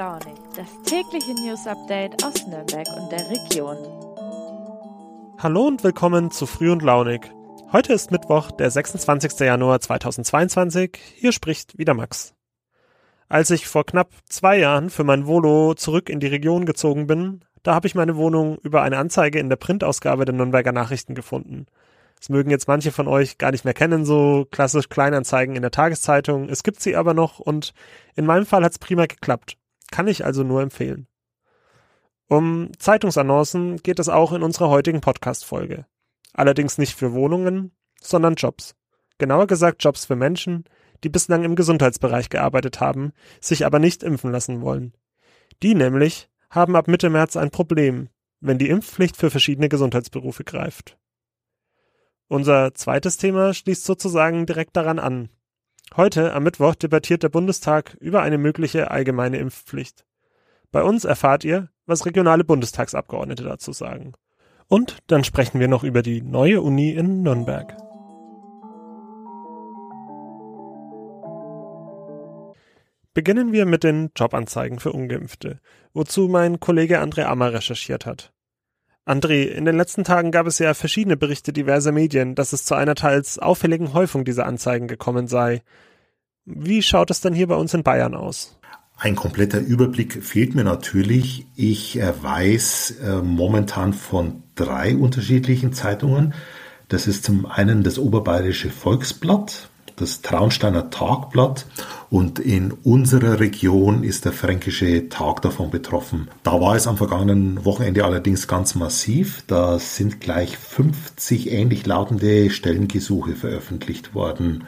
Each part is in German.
Launig, das tägliche News Update aus Nürnberg und der Region. Hallo und willkommen zu Früh und Launig. Heute ist Mittwoch, der 26. Januar 2022. Hier spricht wieder Max. Als ich vor knapp zwei Jahren für mein Volo zurück in die Region gezogen bin, da habe ich meine Wohnung über eine Anzeige in der Printausgabe der Nürnberger Nachrichten gefunden. Das mögen jetzt manche von euch gar nicht mehr kennen, so klassisch Kleinanzeigen in der Tageszeitung. Es gibt sie aber noch und in meinem Fall hat's prima geklappt. Kann ich also nur empfehlen. Um Zeitungsannoncen geht es auch in unserer heutigen Podcast-Folge. Allerdings nicht für Wohnungen, sondern Jobs. Genauer gesagt Jobs für Menschen, die bislang im Gesundheitsbereich gearbeitet haben, sich aber nicht impfen lassen wollen. Die nämlich haben ab Mitte März ein Problem, wenn die Impfpflicht für verschiedene Gesundheitsberufe greift. Unser zweites Thema schließt sozusagen direkt daran an. Heute, am Mittwoch, debattiert der Bundestag über eine mögliche allgemeine Impfpflicht. Bei uns erfahrt ihr, was regionale Bundestagsabgeordnete dazu sagen. Und dann sprechen wir noch über die neue Uni in Nürnberg. Beginnen wir mit den Jobanzeigen für Ungeimpfte, wozu mein Kollege André Ammer recherchiert hat. André, in den letzten Tagen gab es ja verschiedene Berichte diverser Medien, dass es zu einer teils auffälligen Häufung dieser Anzeigen gekommen sei. Wie schaut es denn hier bei uns in Bayern aus? Ein kompletter Überblick fehlt mir natürlich. Ich äh, weiß äh, momentan von drei unterschiedlichen Zeitungen. Das ist zum einen das Oberbayerische Volksblatt, das Traunsteiner Tagblatt und in unserer Region ist der Fränkische Tag davon betroffen. Da war es am vergangenen Wochenende allerdings ganz massiv. Da sind gleich 50 ähnlich lautende Stellengesuche veröffentlicht worden.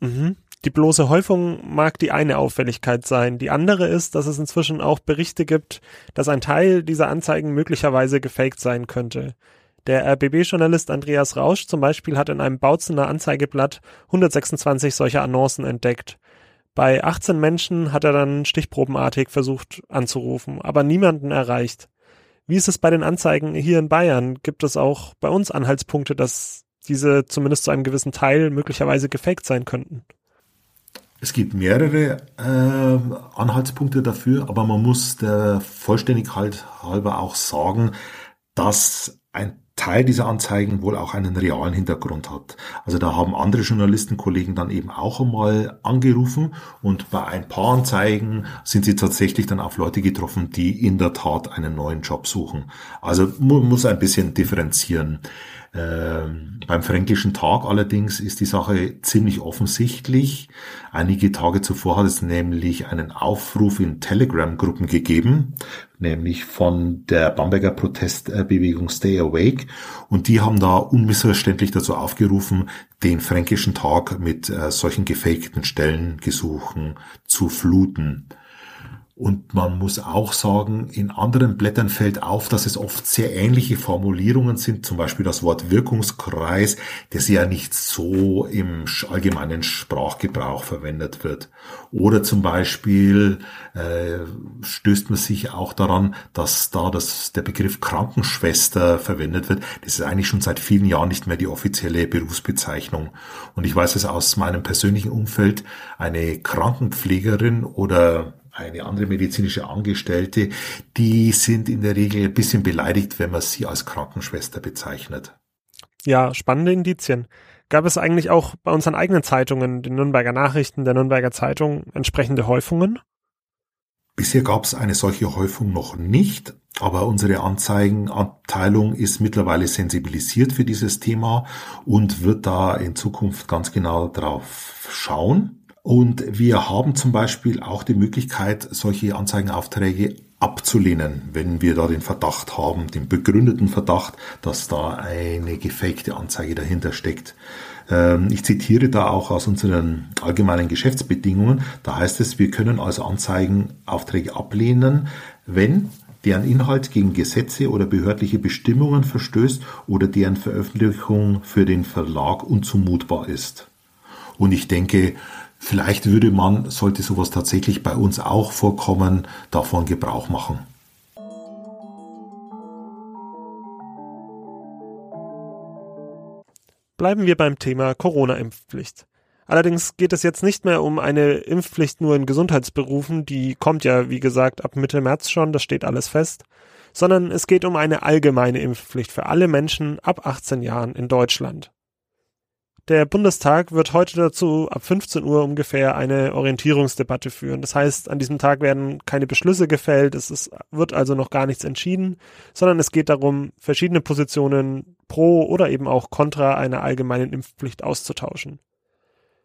Mhm. Die bloße Häufung mag die eine Auffälligkeit sein. Die andere ist, dass es inzwischen auch Berichte gibt, dass ein Teil dieser Anzeigen möglicherweise gefaked sein könnte. Der RBB-Journalist Andreas Rausch zum Beispiel hat in einem Bautzener Anzeigeblatt 126 solcher Annoncen entdeckt. Bei 18 Menschen hat er dann stichprobenartig versucht anzurufen, aber niemanden erreicht. Wie ist es bei den Anzeigen hier in Bayern? Gibt es auch bei uns Anhaltspunkte, dass diese zumindest zu einem gewissen Teil möglicherweise gefaked sein könnten? Es gibt mehrere äh, Anhaltspunkte dafür, aber man muss der Vollständigkeit halber auch sagen, dass ein Teil dieser Anzeigen wohl auch einen realen Hintergrund hat. Also da haben andere Journalistenkollegen dann eben auch einmal angerufen und bei ein paar Anzeigen sind sie tatsächlich dann auf Leute getroffen, die in der Tat einen neuen Job suchen. Also man muss ein bisschen differenzieren. Ähm, beim Fränkischen Tag allerdings ist die Sache ziemlich offensichtlich. Einige Tage zuvor hat es nämlich einen Aufruf in Telegram-Gruppen gegeben, nämlich von der Bamberger Protestbewegung Stay Awake. Und die haben da unmissverständlich dazu aufgerufen, den Fränkischen Tag mit äh, solchen gefakten Stellengesuchen zu fluten. Und man muss auch sagen, in anderen Blättern fällt auf, dass es oft sehr ähnliche Formulierungen sind, zum Beispiel das Wort Wirkungskreis, das ja nicht so im allgemeinen Sprachgebrauch verwendet wird. Oder zum Beispiel äh, stößt man sich auch daran, dass da das, der Begriff Krankenschwester verwendet wird. Das ist eigentlich schon seit vielen Jahren nicht mehr die offizielle Berufsbezeichnung. Und ich weiß es aus meinem persönlichen Umfeld, eine Krankenpflegerin oder eine andere medizinische Angestellte, die sind in der Regel ein bisschen beleidigt, wenn man sie als Krankenschwester bezeichnet. Ja, spannende Indizien. Gab es eigentlich auch bei unseren eigenen Zeitungen, den Nürnberger Nachrichten, der Nürnberger Zeitung, entsprechende Häufungen? Bisher gab es eine solche Häufung noch nicht, aber unsere Anzeigenabteilung ist mittlerweile sensibilisiert für dieses Thema und wird da in Zukunft ganz genau drauf schauen. Und wir haben zum Beispiel auch die Möglichkeit, solche Anzeigenaufträge abzulehnen, wenn wir da den Verdacht haben, den begründeten Verdacht, dass da eine gefakte Anzeige dahinter steckt. Ähm, ich zitiere da auch aus unseren allgemeinen Geschäftsbedingungen. Da heißt es, wir können also Anzeigenaufträge ablehnen, wenn deren Inhalt gegen Gesetze oder behördliche Bestimmungen verstößt oder deren Veröffentlichung für den Verlag unzumutbar ist. Und ich denke, Vielleicht würde man, sollte sowas tatsächlich bei uns auch vorkommen, davon Gebrauch machen. Bleiben wir beim Thema Corona-Impfpflicht. Allerdings geht es jetzt nicht mehr um eine Impfpflicht nur in Gesundheitsberufen, die kommt ja, wie gesagt, ab Mitte März schon, das steht alles fest, sondern es geht um eine allgemeine Impfpflicht für alle Menschen ab 18 Jahren in Deutschland. Der Bundestag wird heute dazu ab 15 Uhr ungefähr eine Orientierungsdebatte führen. Das heißt, an diesem Tag werden keine Beschlüsse gefällt, es ist, wird also noch gar nichts entschieden, sondern es geht darum, verschiedene Positionen pro oder eben auch kontra einer allgemeinen Impfpflicht auszutauschen.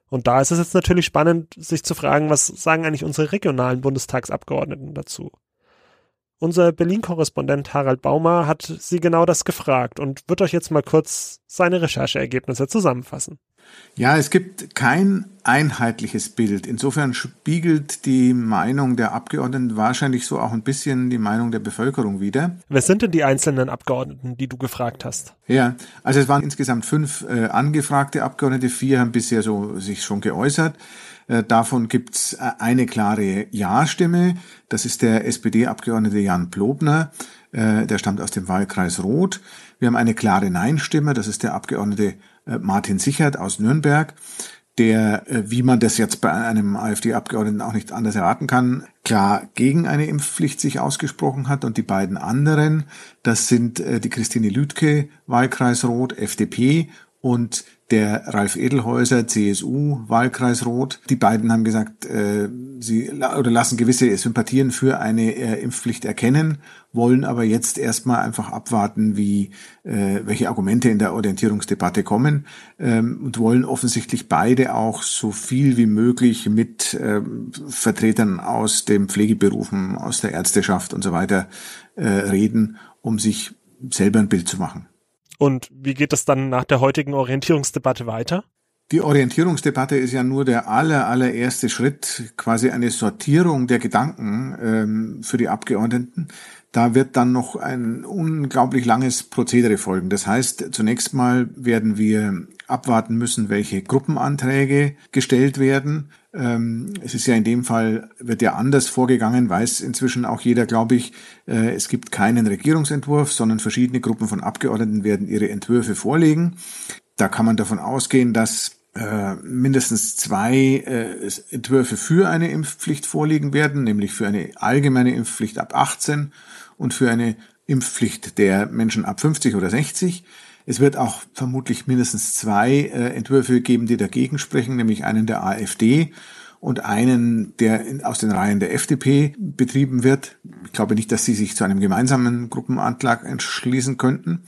Und da ist es jetzt natürlich spannend, sich zu fragen, was sagen eigentlich unsere regionalen Bundestagsabgeordneten dazu? Unser Berlin-Korrespondent Harald Baumer hat sie genau das gefragt und wird euch jetzt mal kurz seine Rechercheergebnisse zusammenfassen. Ja, es gibt kein einheitliches Bild. Insofern spiegelt die Meinung der Abgeordneten wahrscheinlich so auch ein bisschen die Meinung der Bevölkerung wider. Wer sind denn die einzelnen Abgeordneten, die du gefragt hast? Ja, also es waren insgesamt fünf äh, angefragte Abgeordnete, vier haben bisher so sich schon geäußert. Äh, davon gibt's äh, eine klare Ja-Stimme. Das ist der SPD-Abgeordnete Jan Plobner. Äh, der stammt aus dem Wahlkreis Roth. Wir haben eine klare Nein-Stimme. Das ist der Abgeordnete Martin Sichert aus Nürnberg der, wie man das jetzt bei einem AfD-Abgeordneten auch nicht anders erwarten kann, klar gegen eine Impfpflicht sich ausgesprochen hat. Und die beiden anderen, das sind die Christine Lüdke, Wahlkreis Rot, FDP und der Ralf Edelhäuser, CSU, Wahlkreis Rot. Die beiden haben gesagt, äh, sie oder lassen gewisse Sympathien für eine äh, Impfpflicht erkennen, wollen aber jetzt erstmal einfach abwarten, wie äh, welche Argumente in der Orientierungsdebatte kommen ähm, und wollen offensichtlich beide auch so viel wie möglich mit äh, Vertretern aus den Pflegeberufen, aus der Ärzteschaft und so weiter äh, reden, um sich selber ein Bild zu machen. Und wie geht es dann nach der heutigen Orientierungsdebatte weiter? Die Orientierungsdebatte ist ja nur der aller, allererste Schritt, quasi eine Sortierung der Gedanken ähm, für die Abgeordneten. Da wird dann noch ein unglaublich langes Prozedere folgen. Das heißt, zunächst mal werden wir abwarten müssen, welche Gruppenanträge gestellt werden. Ähm, es ist ja in dem Fall, wird ja anders vorgegangen, weiß inzwischen auch jeder, glaube ich. Äh, es gibt keinen Regierungsentwurf, sondern verschiedene Gruppen von Abgeordneten werden ihre Entwürfe vorlegen. Da kann man davon ausgehen, dass äh, mindestens zwei äh, Entwürfe für eine Impfpflicht vorliegen werden, nämlich für eine allgemeine Impfpflicht ab 18 und für eine Impfpflicht der Menschen ab 50 oder 60. Es wird auch vermutlich mindestens zwei äh, Entwürfe geben, die dagegen sprechen, nämlich einen der AfD und einen, der in, aus den Reihen der FDP betrieben wird. Ich glaube nicht, dass sie sich zu einem gemeinsamen Gruppenantrag entschließen könnten.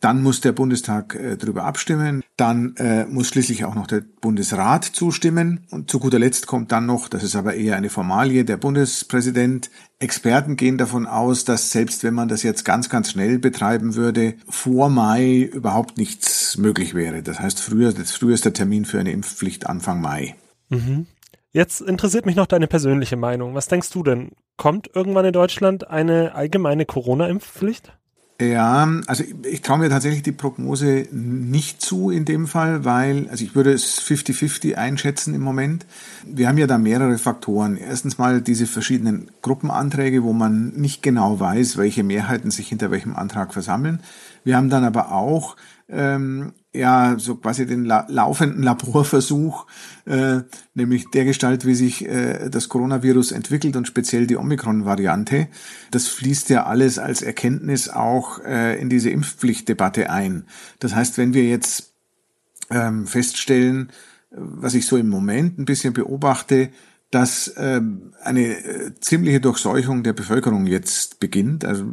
Dann muss der Bundestag äh, darüber abstimmen. Dann äh, muss schließlich auch noch der Bundesrat zustimmen. Und zu guter Letzt kommt dann noch, das ist aber eher eine Formalie, der Bundespräsident. Experten gehen davon aus, dass selbst wenn man das jetzt ganz, ganz schnell betreiben würde, vor Mai überhaupt nichts möglich wäre. Das heißt, früher, das früheste Termin für eine Impfpflicht Anfang Mai. Mhm. Jetzt interessiert mich noch deine persönliche Meinung. Was denkst du denn? Kommt irgendwann in Deutschland eine allgemeine Corona-Impfpflicht? Ja, also ich, ich traue mir tatsächlich die Prognose nicht zu in dem Fall, weil, also ich würde es 50-50 einschätzen im Moment. Wir haben ja da mehrere Faktoren. Erstens mal diese verschiedenen Gruppenanträge, wo man nicht genau weiß, welche Mehrheiten sich hinter welchem Antrag versammeln. Wir haben dann aber auch ähm, ja so quasi den la laufenden Laborversuch, äh, nämlich der Gestalt, wie sich äh, das Coronavirus entwickelt und speziell die Omikron-Variante. Das fließt ja alles als Erkenntnis auch äh, in diese Impfpflichtdebatte ein. Das heißt, wenn wir jetzt ähm, feststellen, was ich so im Moment ein bisschen beobachte, dass ähm, eine äh, ziemliche Durchseuchung der Bevölkerung jetzt beginnt. Also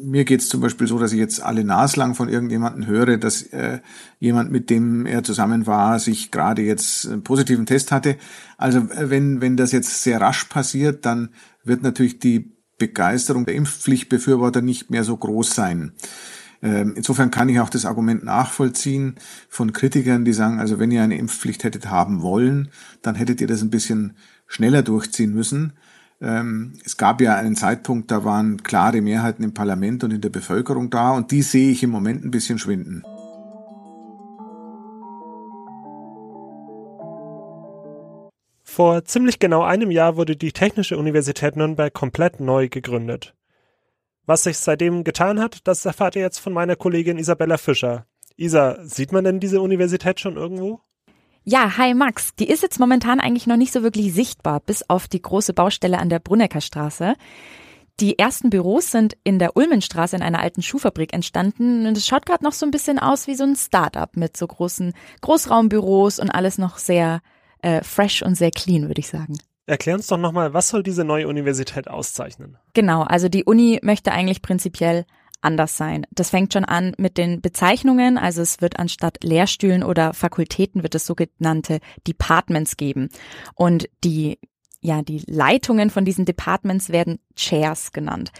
mir geht es zum Beispiel so, dass ich jetzt alle naslang von irgendjemandem höre, dass äh, jemand, mit dem er zusammen war, sich gerade jetzt einen positiven Test hatte. Also äh, wenn, wenn das jetzt sehr rasch passiert, dann wird natürlich die Begeisterung der Impfpflichtbefürworter nicht mehr so groß sein. Ähm, insofern kann ich auch das Argument nachvollziehen von Kritikern, die sagen, also wenn ihr eine Impfpflicht hättet haben wollen, dann hättet ihr das ein bisschen schneller durchziehen müssen. Ähm, es gab ja einen Zeitpunkt, da waren klare Mehrheiten im Parlament und in der Bevölkerung da und die sehe ich im Moment ein bisschen schwinden. Vor ziemlich genau einem Jahr wurde die Technische Universität Nürnberg komplett neu gegründet. Was sich seitdem getan hat, das erfahrt ihr jetzt von meiner Kollegin Isabella Fischer. Isa, sieht man denn diese Universität schon irgendwo? Ja, hi Max. Die ist jetzt momentan eigentlich noch nicht so wirklich sichtbar, bis auf die große Baustelle an der Brunnecker Straße. Die ersten Büros sind in der Ulmenstraße in einer alten Schuhfabrik entstanden und es schaut gerade noch so ein bisschen aus wie so ein Start-up mit so großen Großraumbüros und alles noch sehr äh, fresh und sehr clean, würde ich sagen. Erklär uns doch nochmal, was soll diese neue Universität auszeichnen? Genau, also die Uni möchte eigentlich prinzipiell anders sein. Das fängt schon an mit den Bezeichnungen, also es wird anstatt Lehrstühlen oder Fakultäten wird es sogenannte Departments geben. Und die ja, die Leitungen von diesen Departments werden Chairs genannt.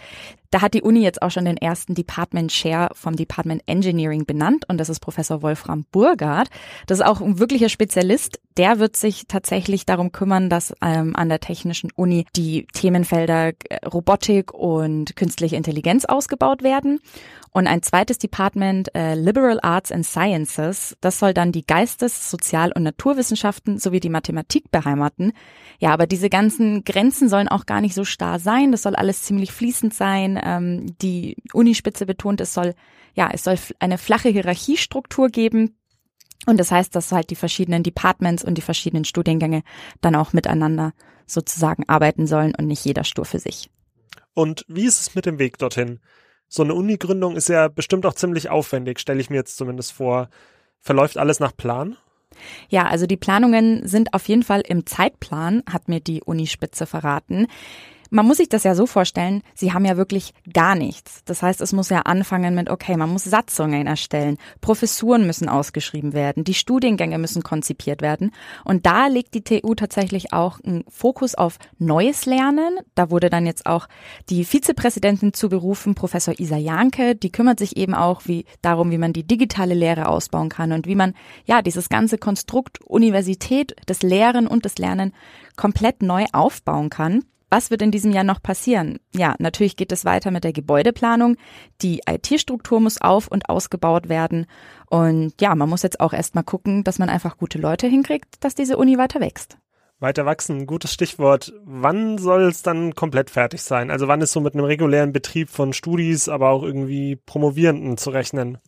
Da hat die Uni jetzt auch schon den ersten Department Chair vom Department Engineering benannt und das ist Professor Wolfram Burgard. Das ist auch ein wirklicher Spezialist. Der wird sich tatsächlich darum kümmern, dass ähm, an der Technischen Uni die Themenfelder äh, Robotik und künstliche Intelligenz ausgebaut werden. Und ein zweites Department, äh, Liberal Arts and Sciences, das soll dann die Geistes-, Sozial- und Naturwissenschaften sowie die Mathematik beheimaten. Ja, aber diese ganzen Grenzen sollen auch gar nicht so starr sein. Das soll alles ziemlich fließend sein. Ähm, die Unispitze betont, es soll, ja, es soll eine flache Hierarchiestruktur geben. Und das heißt, dass halt die verschiedenen Departments und die verschiedenen Studiengänge dann auch miteinander sozusagen arbeiten sollen und nicht jeder stur für sich. Und wie ist es mit dem Weg dorthin? so eine Uni-Gründung ist ja bestimmt auch ziemlich aufwendig, stelle ich mir jetzt zumindest vor. Verläuft alles nach Plan? Ja, also die Planungen sind auf jeden Fall im Zeitplan, hat mir die Unispitze verraten. Man muss sich das ja so vorstellen, sie haben ja wirklich gar nichts. Das heißt, es muss ja anfangen mit, okay, man muss Satzungen erstellen, Professuren müssen ausgeschrieben werden, die Studiengänge müssen konzipiert werden. Und da legt die TU tatsächlich auch einen Fokus auf neues Lernen. Da wurde dann jetzt auch die Vizepräsidentin zugerufen, Professor Isa Janke, die kümmert sich eben auch wie, darum, wie man die digitale Lehre ausbauen kann und wie man, ja, dieses ganze Konstrukt Universität, das Lehren und das Lernen komplett neu aufbauen kann. Was wird in diesem Jahr noch passieren? Ja, natürlich geht es weiter mit der Gebäudeplanung. Die IT-Struktur muss auf und ausgebaut werden. Und ja, man muss jetzt auch erstmal gucken, dass man einfach gute Leute hinkriegt, dass diese Uni weiter wächst. Weiter wachsen, gutes Stichwort. Wann soll es dann komplett fertig sein? Also wann ist so mit einem regulären Betrieb von Studis, aber auch irgendwie Promovierenden zu rechnen?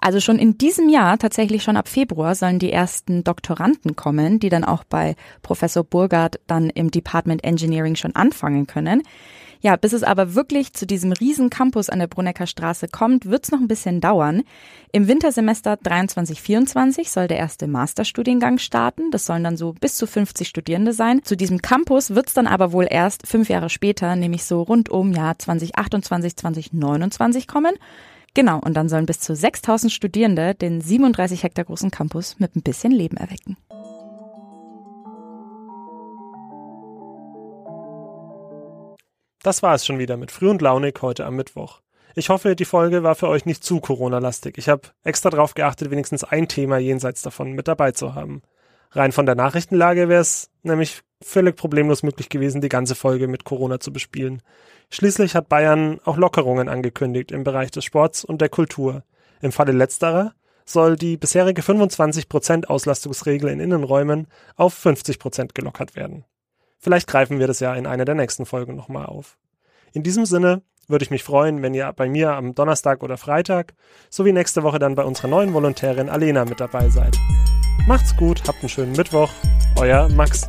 Also schon in diesem Jahr, tatsächlich schon ab Februar, sollen die ersten Doktoranden kommen, die dann auch bei Professor Burgard dann im Department Engineering schon anfangen können. Ja, bis es aber wirklich zu diesem riesen Campus an der Brunecker Straße kommt, wird es noch ein bisschen dauern. Im Wintersemester 23-24 soll der erste Masterstudiengang starten. Das sollen dann so bis zu 50 Studierende sein. Zu diesem Campus wird es dann aber wohl erst fünf Jahre später, nämlich so rund um Jahr 2028, 2029 kommen. Genau, und dann sollen bis zu 6000 Studierende den 37 Hektar großen Campus mit ein bisschen Leben erwecken. Das war es schon wieder mit Früh und Launig heute am Mittwoch. Ich hoffe, die Folge war für euch nicht zu Corona-lastig. Ich habe extra darauf geachtet, wenigstens ein Thema jenseits davon mit dabei zu haben. Rein von der Nachrichtenlage wäre es nämlich völlig problemlos möglich gewesen, die ganze Folge mit Corona zu bespielen. Schließlich hat Bayern auch Lockerungen angekündigt im Bereich des Sports und der Kultur. Im Falle letzterer soll die bisherige 25% Auslastungsregel in Innenräumen auf 50% gelockert werden. Vielleicht greifen wir das ja in einer der nächsten Folgen nochmal auf. In diesem Sinne würde ich mich freuen, wenn ihr bei mir am Donnerstag oder Freitag sowie nächste Woche dann bei unserer neuen Volontärin Alena mit dabei seid. Macht's gut, habt einen schönen Mittwoch. Euer Max.